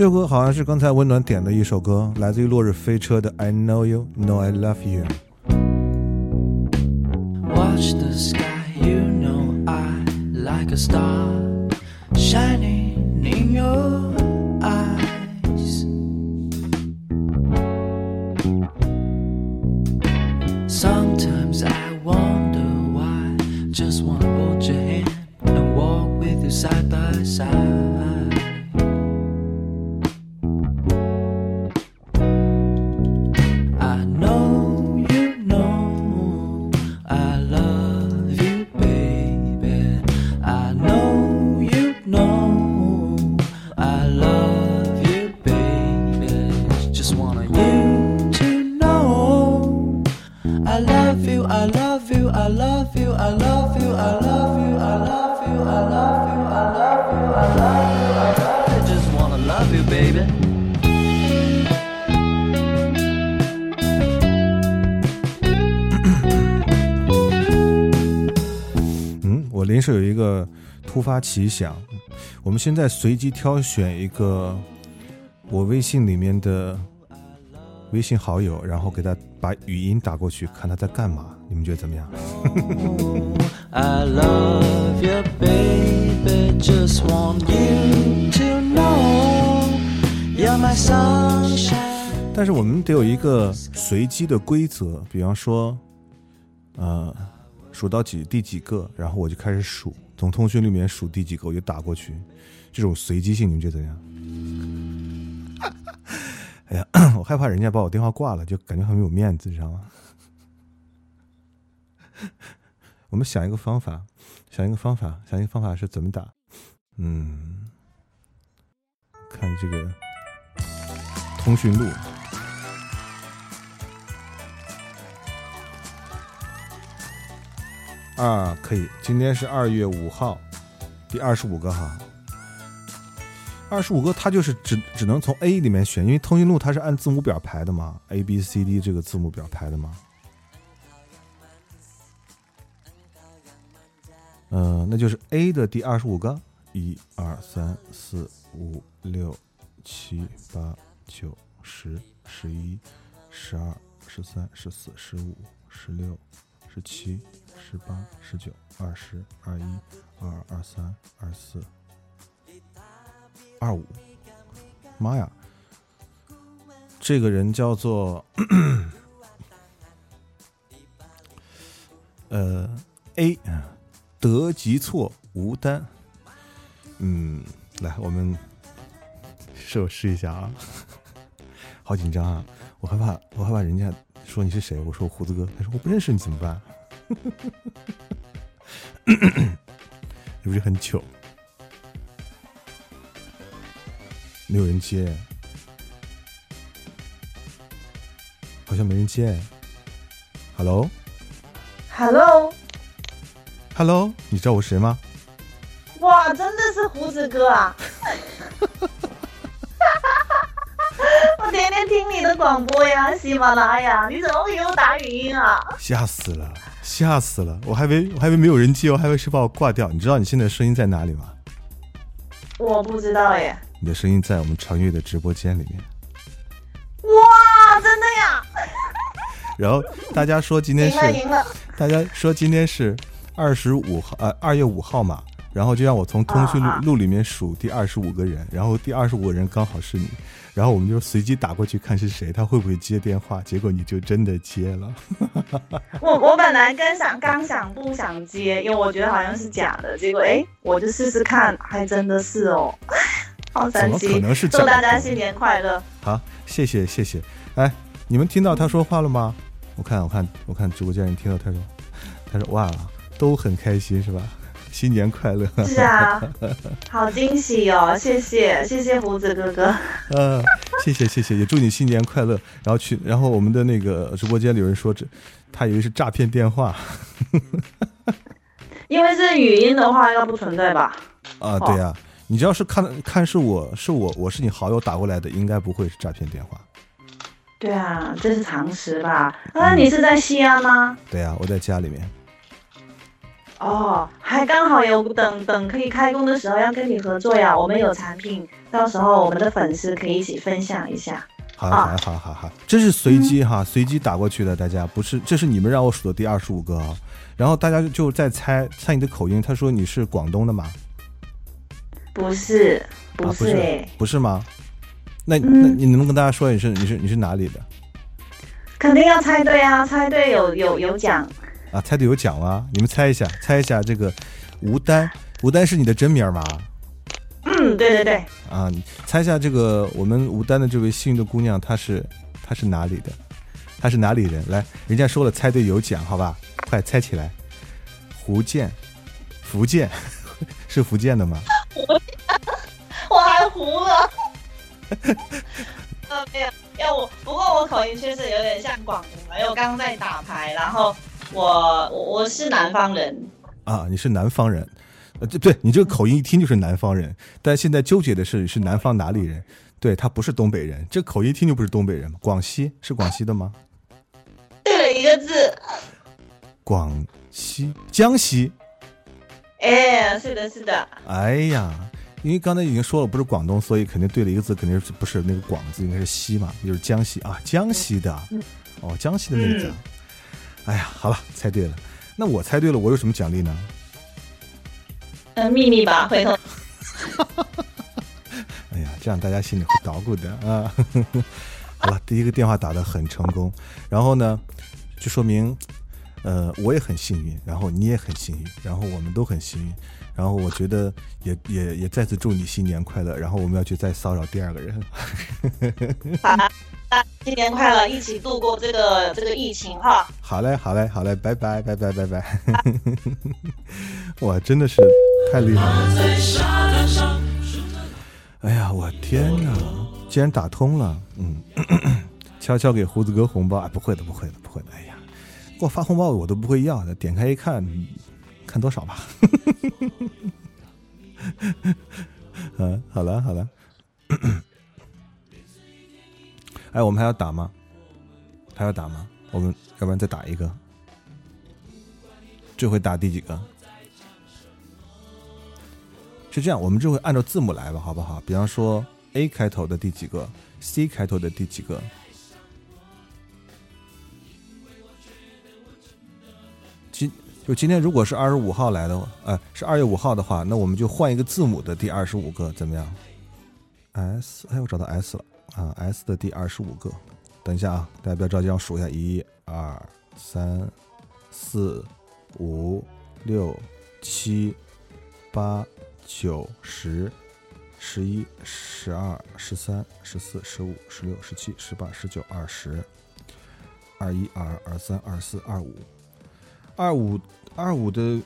这首歌好像是刚才温暖点的一首歌，来自于落日飞车的《I Know You Know I Love You》。 Watch the sky, you know I like a star shining in your 突发奇想，我们现在随机挑选一个我微信里面的微信好友，然后给他把语音打过去，看他在干嘛，你们觉得怎么样？I love you, baby. Just want you to know you're my sunshine. 但是我们得有一个随机的规则，比方说，呃，数到几第几个，然后我就开始数，从通讯录里面数第几个，我就打过去，这种随机性你们觉得怎样？哎呀，我害怕人家把我电话挂了，就感觉很没有面子，你知道吗？我们想一个方法，想一个方法，想一个方法是怎么打？嗯，看这个通讯录。啊，可以，今天是二月五号，第二十五个哈。二十五个，它就是只只能从 A 里面选，因为通讯录它是按字母表排的嘛，A B C D 这个字母表排的嘛。嗯、那就是 A 的第二十五个，一二三四五六七八九十十一十二十三十四十五十六十七十八十九二十二一二二二三二四二五，妈呀！这个人叫做呃 A 啊，得吉错吴丹。嗯，来，我们试我试一下啊，好紧张啊！我害怕，我害怕人家说你是谁，我说我胡子哥，他说我不认识你怎么办？是不是很糗？没有人接，好像没人接。Hello，Hello，Hello，你知道我是谁吗？哇，真的是胡子哥啊！我天天听你的广播呀，喜马拉雅，你怎么会给我打语音啊？吓死了，吓死了！我还以为我还以为没有人接，我还以为是把我挂掉。你知道你现在声音在哪里吗？我不知道耶。你的声音在我们长月的直播间里面。哇，真的呀！然后大家说今天，是！大家说今天是二十五号，呃，二月五号嘛。然后就让我从通讯录录里面数第二十五个人，然后第二十五个人刚好是你，然后我们就随机打过去看是谁，他会不会接电话，结果你就真的接了。我我本来刚想刚想不想接，因为我觉得好像是假的，结果哎，我就试试看，还真的是哦，好怎么可！能是假祝大家？新年快乐！好，谢谢谢谢。哎，你们听到他说话了吗？我看我看我看直播间人听到他说，他说哇，都很开心是吧？新年快乐！是啊，好惊喜哦！谢谢谢谢胡子哥哥。呃，谢谢谢谢，也祝你新年快乐。然后去，然后我们的那个直播间里有人说这，他以为是诈骗电话 因为是语音的话，应该不存在吧？啊，对呀、你只要是看看是我是我我是你好友打过来的，应该不会是诈骗电话。对啊，这是常识吧？啊你是在西安吗？对啊，我在家里面。哦，还刚好有等等可以开工的时候要跟你合作呀，我们有产品，到时候我们的粉丝可以一起分享一下。好，啊好，好，好，好，这是随机哈，随机打过去的，大家不是，这是你们让我数的第二十五个啊。然后大家就在猜猜你的口音，他说你是广东的吗？不是，啊，不是不是吗？那嗯那你能不能跟大家说你是你是你是哪里的肯定要猜对啊，猜对有有有奖。啊？猜对有奖吗？你们猜一下，猜一下这个吴丹，吴丹是你的真名吗？嗯，对对对，啊，你猜一下这个我们吴丹的这位幸运的姑娘，她是她是哪里的？她是哪里人？来，人家说了，猜对有奖，好吧？快猜起来。福建，福建 是福建的吗？我还糊了。呃，没有，要我，不过我口音确实有点像广东人，因为我刚刚在打牌，然后我我我是南方人，啊，你是南方人，呃，对对，你这个口音一听就是南方人，但现在纠结的是是南方哪里人？对他不是东北人，这口音一听就不是东北人。广西是广西的吗？对了一个字，广西、江西。哎，是的，是的，哎呀，因为刚才已经说了不是广东，所以肯定对了一个字，肯定是不是那个广字，应该是西嘛，就是江西啊，江西的，哦，江西的那个字。哎呀，好了，猜对了。那我猜对了，我有什么奖励呢？呃，秘密吧，回头 哎呀，这样大家心里会捣鼓的啊。好了，第一个电话打得很成功，然后呢，就说明，呃，我也很幸运，然后你也很幸运，然后我们都很幸运，然后我觉得也也也再次祝你新年快乐，然后我们要去再骚扰第二个人。新年快乐，一起度过这个这个疫情哈。好嘞，好嘞，好嘞，拜拜，拜拜，拜拜。哇，真的是太厉害了！哎呀，我天哪，竟然打通了！嗯，悄悄给胡子哥红包啊？不会的，不会的，不会的。哎呀，给我发红包我都不会要的，点开一看，看多少吧。嗯，好了，好了。哎，我们还要打吗？还要打吗？我们要不然再打一个。这回打第几个？是这样，我们这回按照字母来吧，好不好？比方说 A 开头的第几个，C 开头的第几个。就今天，如果是二十五号来的话，呃，是二月五号的话，那我们就换一个字母的第二十五个，怎么样？S，哎，我找到 S 了啊，S 的第二十五个。等一下啊，大家不要着急，让我数一下，一、二、三、四、五、六、七、八、九、十、十一、十二、十三、十四、十五、十六、十七、十八、十九、二十、二一、二二、二三、二四、二五、二五、二五的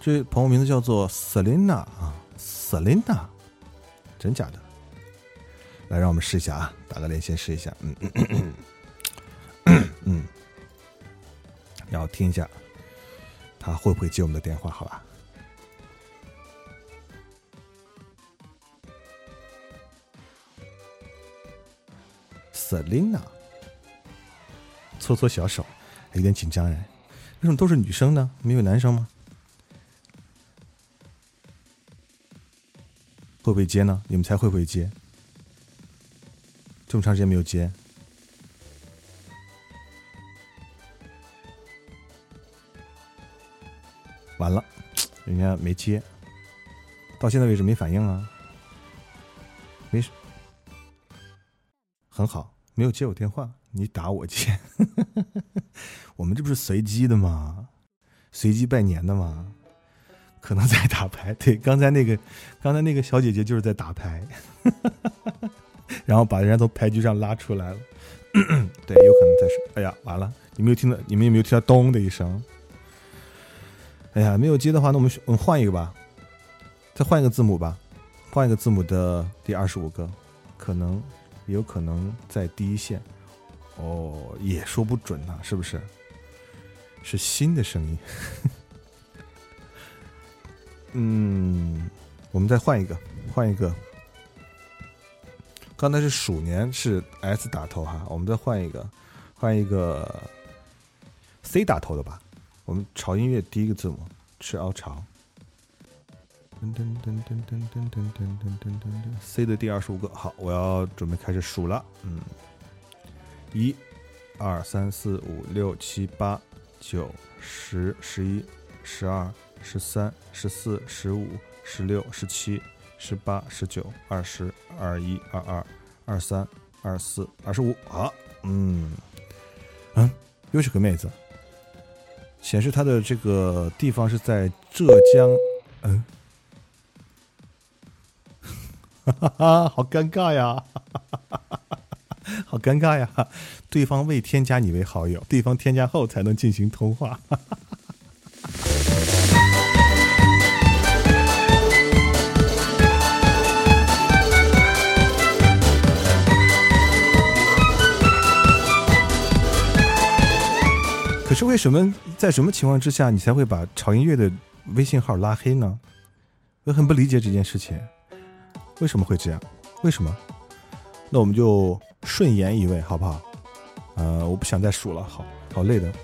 这朋友名字叫做 Selina 啊，Selina，真假的？来，让我们试一下啊，打个连线试一下，嗯嗯嗯嗯嗯，然后听一下他会不会接我们的电话，好吧？Selina，搓搓小手，有点紧张哎，为什么都是女生呢？没有男生吗？会不会接呢？你们猜会不会接？这么长时间没有接，完了，人家没接，到现在为止没反应啊，没事，很好，没有接我电话，你打我接，我们这不是随机的吗？随机拜年的吗？可能在打牌，对，刚才那个，刚才那个小姐姐就是在打牌。然后把人家从牌局上拉出来了。对，有可能在说，哎呀，完了，你没有听到，你们有没有听到咚的一声？哎呀，没有接的话，那我们我们换一个吧，再换一个字母吧，换一个字母的第二十五个，可能有可能在第一线。哦，也说不准呐、是不是？是新的声音。嗯，我们再换一个，换一个。刚才是鼠年是 S 打头哈，我们再换一个，换一个 C 打头的吧。我们潮音乐第一个字母是凹槽。噔噔噔噔噔噔噔噔噔噔噔，C 的第二十五个，好，我要准备开始数了。嗯，一、二、三、四、五、六、七、八、九、十、十一、十二、十三、十四、十五、十六、十七、十八、十九、二十、二一、二二、二三、二四、二十五。好，嗯，嗯，又是个妹子，显示她的这个地方是在浙江。嗯。哈哈，好尴尬呀！好尴尬呀！对方未添加你为好友，对方添加后才能进行通话。可是为什么在什么情况之下你才会把潮音乐的微信号拉黑呢？我很不理解这件事情。为什么会这样？为什么？那我们就顺延一位，好不好？呃，我不想再数了，好好累的。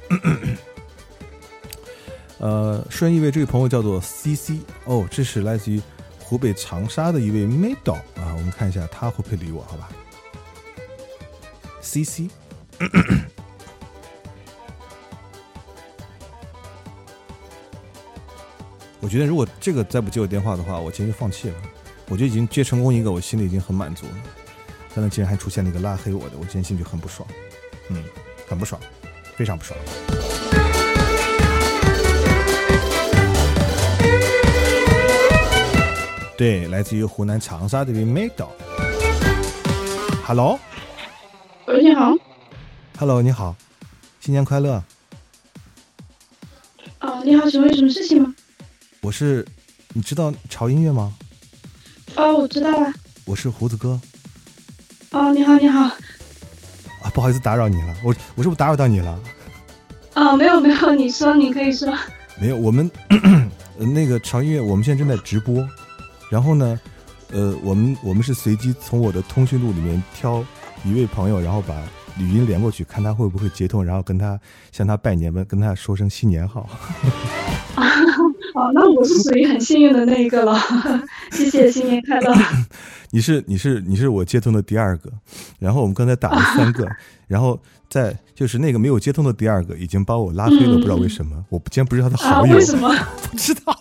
呃，顺一位，这位朋友叫做 C C，哦，这是来自于湖北长沙的一位 m i d 啊，我们看一下他会不会理我，好吧？C C，我觉得如果这个再不接我电话的话，我今天就放弃了。我就已经接成功一个，我心里已经很满足了。但他竟然还出现了一个拉黑我的，我今天心里很不爽，嗯，很不爽，非常不爽。对，来自于湖南长沙的一位 Middle。Hello，喂，你好。Hello，你好，新年快乐！哦，你好，请问有什么事情吗？我是，你知道潮音乐吗？哦，我知道了。我是胡子哥哦，你好，你好。啊，不好意思打扰你了，我我是不是打扰到你了？哦，没有没有，你说，你可以说。没有，我们呃 那个潮音乐，我们现在正在直播，然后呢，呃，我们我们是随机从我的通讯录里面挑一位朋友，然后把语音连过去，看他会不会接通，然后跟他向他拜年，问跟他说声新年好。哦，那我是属于很幸运的那一个了。谢谢，新年快乐。你是你是你是我接通的第二个，然后我们刚才打了三个，然后在就是那个没有接通的第二个已经把我拉黑了，不知道为什么，我竟然不是他的啊？好友，为什么？不知道，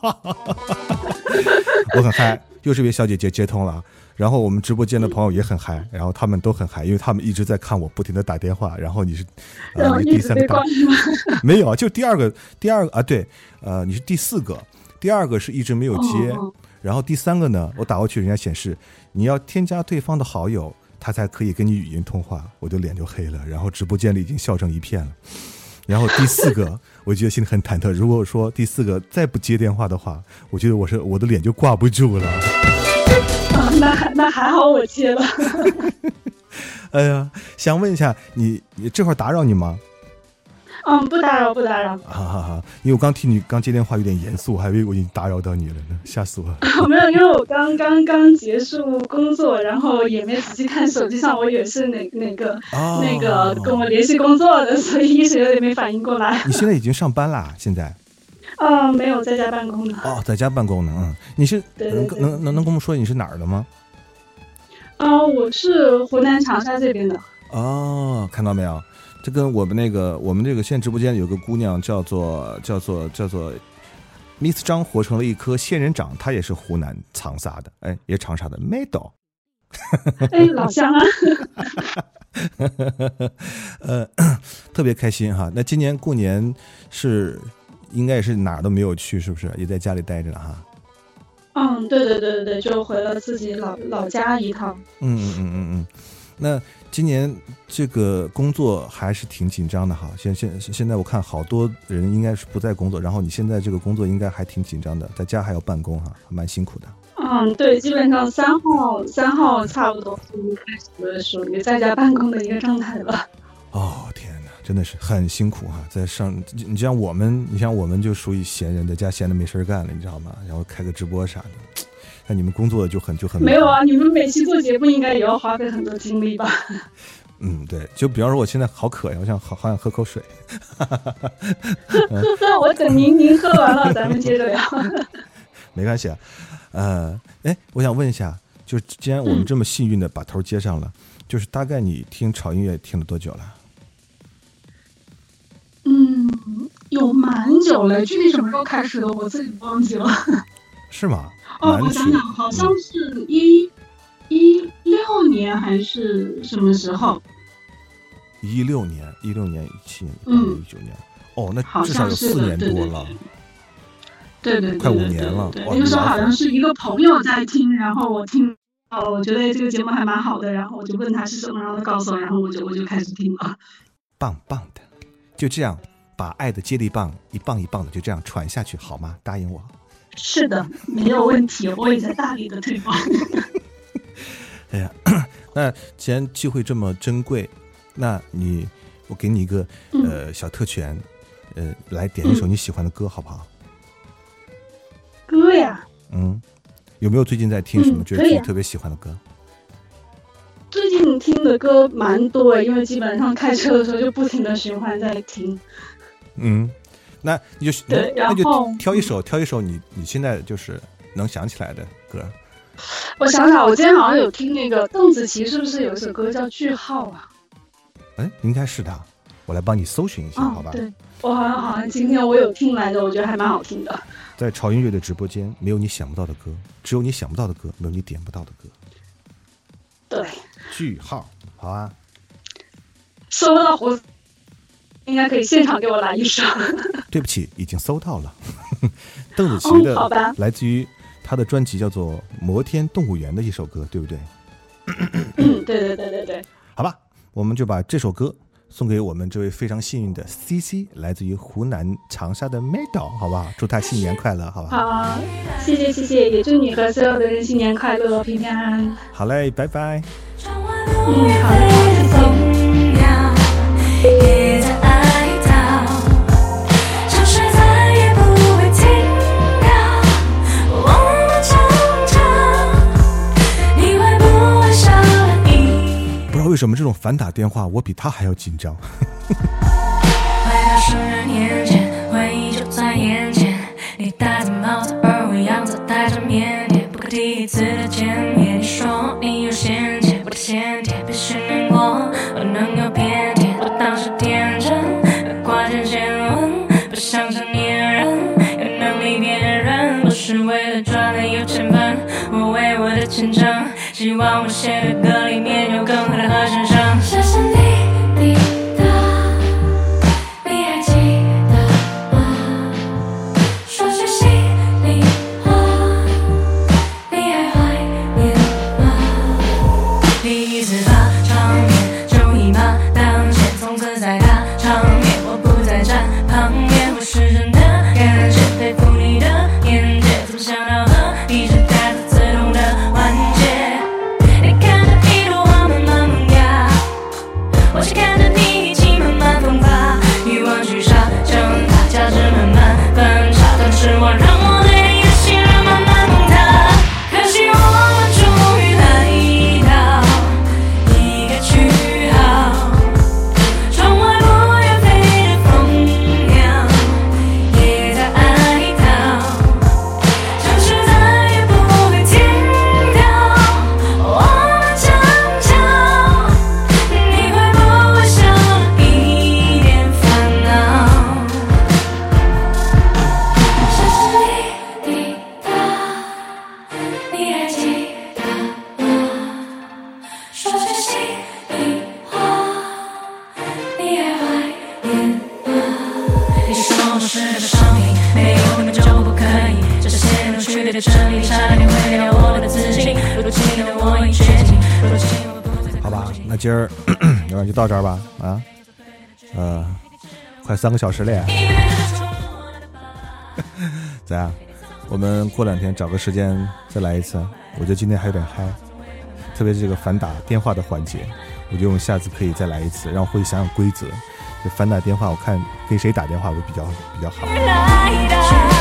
我很嗨，又是一位小姐姐接通了，然后我们直播间的朋友也很嗨，然后他们都很嗨，因为他们一直在看我不停的打电话，然后你是，呃，第三个？没有啊，就第二个，第二个啊，对，呃，你是第四个，第二个是一直没有接，哦然后第三个呢，我打过去，人家显示你要添加对方的好友，他才可以跟你语音通话，我就脸就黑了，然后直播间里已经笑成一片了。然后第四个，我觉得心里很忐忑。如果说第四个再不接电话的话，我觉得我是我的脸就挂不住了。啊，那还那还好，我接了。哎呀，想问一下你，你这会儿打扰你吗？嗯，不打扰，不打扰。哈哈哈，因为我刚听你刚接电话有点严肃，我还以为我已经打扰到你了呢，吓死我了。没有，因为我刚刚刚结束工作，然后也没仔细看手机上，我以为是哪哪个、哦那个跟我联系工作的，所以一时有点没反应过来。你现在已经上班啦？现在？啊，没有在家办公的。哦，在家办公呢。嗯，你是能能能能跟我们说你是哪儿的吗？啊，我是湖南长沙这边的。哦，看到没有？这跟我们那个我们这个现在直播间有个姑娘叫做叫做叫做 Miss 张，活成了一颗仙人掌，她也是湖南长沙的，哎，也长沙的 Middle。哎，老乡啊！呃，特别开心哈。那今年过年是应该也是哪儿都没有去，是不是？也在家里待着了哈。嗯，对对对对对，就回了自己老老家一趟。嗯嗯嗯嗯嗯。那今年这个工作还是挺紧张的哈。现现现在我看好多人应该是不在工作，然后你现在这个工作应该还挺紧张的，在家还要办公哈，蛮辛苦的。嗯，对，基本上三号三号差不多就开始属于在家办公的一个状态了。哦天哪，真的是很辛苦哈，在上你像我们，你像我们就属于闲人，在家闲的没事儿干了，你知道吗？然后开个直播啥的，像你们工作的就很就很没有啊，你们每期做节目应该也要花费很多精力吧？嗯，对，就比方说我现在好渴呀，我想好好想喝口水。我等您您喝完了，咱们接着聊。没关系啊，呃，哎，我想问一下，就是既然我们这么幸运的把头接上了，就是大概你听潮音乐听了多久了？嗯，有蛮久了，具体什么时候开始的我自己忘记了。是吗？哦，我想想，好像是一一六年还是什么时候？一六年、一六年、一七年、嗯一九年，哦，那至少有四年多了。对对对，快五年了那个时候好像是一个朋友在听，然后我听到了，我觉得这个节目还蛮好的，然后我就问他是什么，然后他告诉我，然后我就我就开始听了。棒棒的，就这样把爱的接力棒一棒一棒的就这样传下去，好吗？答应我。是的，没有问题，我也在大力的推广。哎呀，那既然机会这么珍贵，那你我给你一个嗯呃小特权，呃，来点一首你喜欢的歌，好不好？歌呀，嗯，有没有最近在听什么觉得自己特别喜欢的歌？最近听的歌蛮多，因为基本上开车的时候就不停的循环在听。嗯，那你就对那那就然后挑一首，挑一首你你现在就是能想起来的歌。我想想，我今天好像有听那个邓紫棋，是不是有一首歌叫《句号》啊？哎，应该是他，我来帮你搜寻一下，好吧？哦对，我好像好像今天我有听来的，我觉得还蛮好听的。在潮音乐的直播间，没有你想不到的歌，只有你想不到的歌，没有你点不到的歌。对，句号，好啊。搜到胡子，应该可以现场给我来一首。对不起，已经搜到了。邓紫棋哦的，好吧来自于她的专辑叫做《摩天动物园》的一首歌，对不对？嗯，对对对对对。好吧，我们就把这首歌送给我们这位非常幸运的 CC，来自于湖南长沙的 Meadow，好不好？祝她新年快乐，好吧好？好，谢谢谢谢，也祝你和所有的人新年快乐，平平安安。好嘞，拜拜。嗯，好的，为什么这种反打电话，我比他还要紧张。回到十年前，回忆就在眼前。你戴着帽子，而我样子带着腼腆。不可第一次的见面，你说你有先见，我的先天必须难过，我能有偏见。我当时天真，挂件先问，不想成年人，有能力辨认，不是为了赚的有钱分。我为我的前程，希望我写的歌里面有更好的和声。到这儿吧。啊，呃，快三个小时了呀，咋样？我们过两天找个时间再来一次。我觉得今天还有点嗨，特别是这个反打电话的环节，我觉得我们下次可以再来一次，让我回去想想规则。就反打电话，我看跟谁打电话会比较比较好。